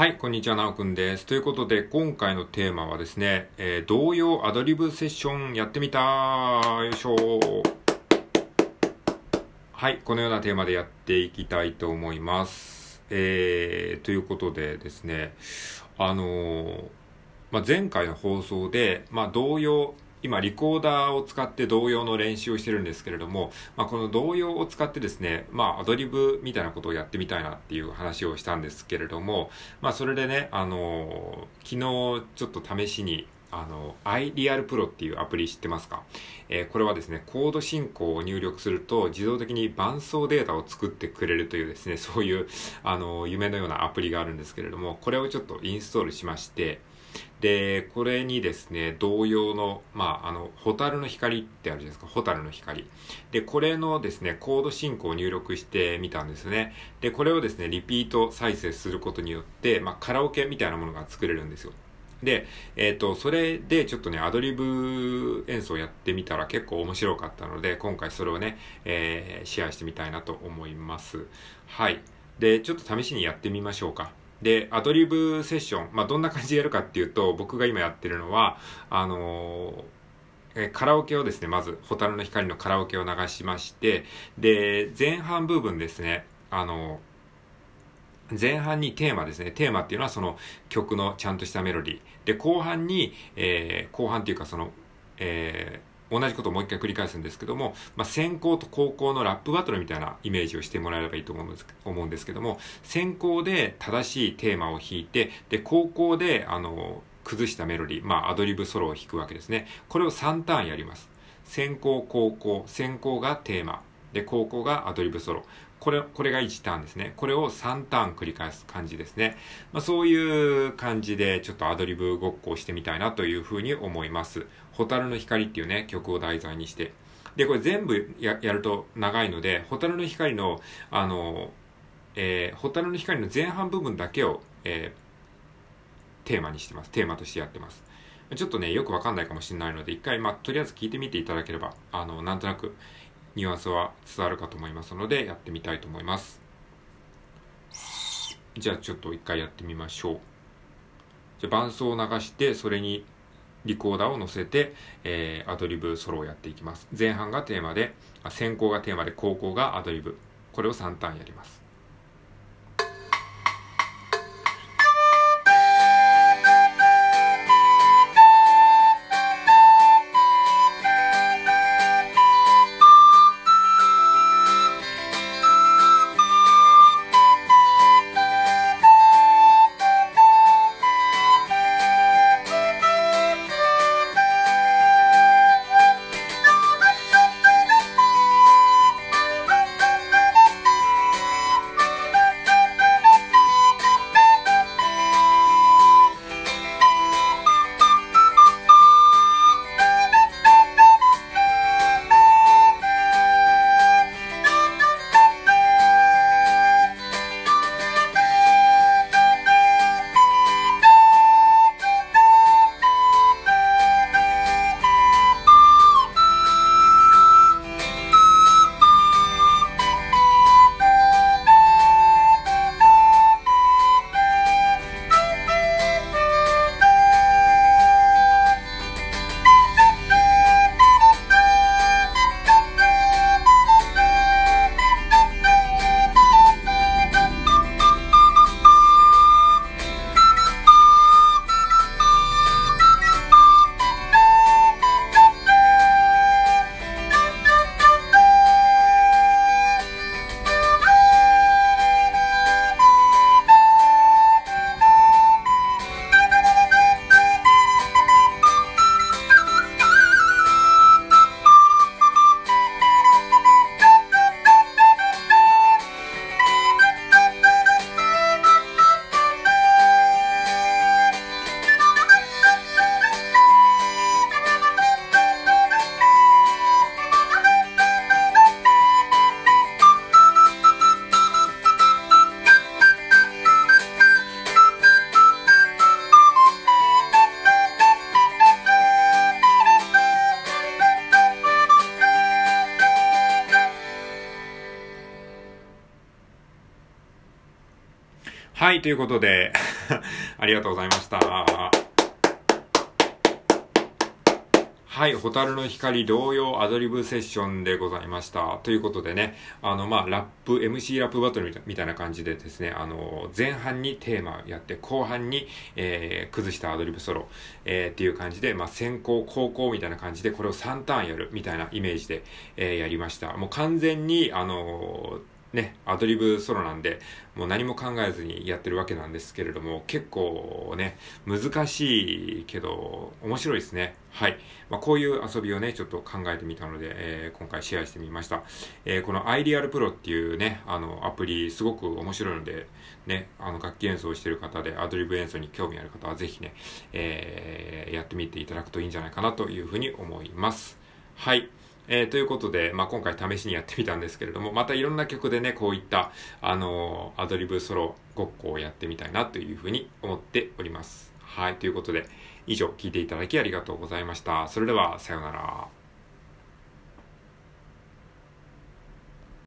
はい、こんにちは、なおくんです。ということで、今回のテーマはですね、えー、同様アドリブセッションやってみたよいしょはい、このようなテーマでやっていきたいと思います。えー、ということでですね、あのーまあ、前回の放送で、まあ、同様、今、リコーダーを使って童謡の練習をしてるんですけれども、まあ、この童謡を使ってですね、まあ、アドリブみたいなことをやってみたいなっていう話をしたんですけれども、まあ、それでね、あの昨日ちょっと試しに、あの、iRealPro っていうアプリ知ってますか？えーこれはですね、コード進行を入力すると自動的に伴奏データを作ってくれるというですね、そういう、あの、夢のようなアプリがあるんですけれども、これをちょっとインストールしまして、で、これにですね、同様の、まあ、あの、ホタルの光ってあるじゃないですか、ホタルの光。で、これのですね、コード進行を入力してみたんですね。で、これをですね、リピート再生することによって、まあ、カラオケみたいなものが作れるんですよ。で、えっ、と、それでちょっとね、アドリブ演奏やってみたら結構面白かったので、今回それをね、えーシェアしてみたいなと思います。はい。で、ちょっと試しにやってみましょうか。で、アドリブセッション、まあ、どんな感じでやるかっていうと、僕が今やってるのは、あのーえカラオケをですね、まず、ホタルの光のカラオケを流しまして、で、前半部分ですね、あの前半にテーマですね。テーマっていうのはその曲のちゃんとしたメロディー。で、後半に、えー後半っていうかその、えー同じことをもう一回繰り返すんですけども、まあ、先行と後攻のラップバトルみたいなイメージをしてもらえればいいと思うんです思うんですけども、先行で正しいテーマを弾いて、で、後攻で、あの、崩したメロディー、まあ、アドリブソロを弾くわけですね。これを3ターンやります。先行、後攻、先行がテーマ、で、後攻がアドリブソロ。これ、これが1ターンですね。これを3ターン繰り返す感じですね。まあ、そういう感じで、ちょっとアドリブごっこをしてみたいなというふうに思います。ホタルの光っていうね、曲を題材にして。で、これ全部やると長いので、ホタルの光の、あの、えー、ホタルの光の前半部分だけを、えーテーマにしてます。テーマとしてやってます。ちょっとね、よくわかんないかもしれないので、一回、まあ、とりあえず聞いてみていただければ、あの、なんとなく、ニュアンスは伝わるかと思いますので、やってみたいと思います。じゃあ、ちょっと一回やってみましょう。じゃ、伴奏を流して、それにリコーダーを乗せて、えーアドリブソロをやっていきます。前半がテーマで、あ先行がテーマで、後攻がアドリブ。これを3ターンやります。はい、ということで、ありがとうございました。はい、ホタルの光同様アドリブセッションでございました。ということでね、あの、まあ、ラップ、MC ラップバトルみたいな感じでですね、あの、前半にテーマやって、後半に、えー、崩したアドリブソロ、えー、っていう感じで、まあ、先行、後攻みたいな感じで、これを3ターンやるみたいなイメージで、えー、やりました。もう完全に、あのね、アドリブソロなんで、もう何も考えずにやってるわけなんですけれども、結構ね、難しいけど、面白いですね。はい。まあ、こういう遊びをね、ちょっと考えてみたので、えー、今回シェアしてみました。えー、この iDeal Pro っていうね、あの、アプリ、すごく面白いので、ね、あの、楽器演奏してる方で、アドリブ演奏に興味ある方は、ぜひね、えー、やってみていただくといいんじゃないかなというふうに思います。はい。えー、ということで、まあ、今回試しにやってみたんですけれども、またいろんな曲でね、こういった、あのー、アドリブソロごっこをやってみたいなというふうに思っております。はい、ということで、以上聞いていただきありがとうございました。それでは、さようなら。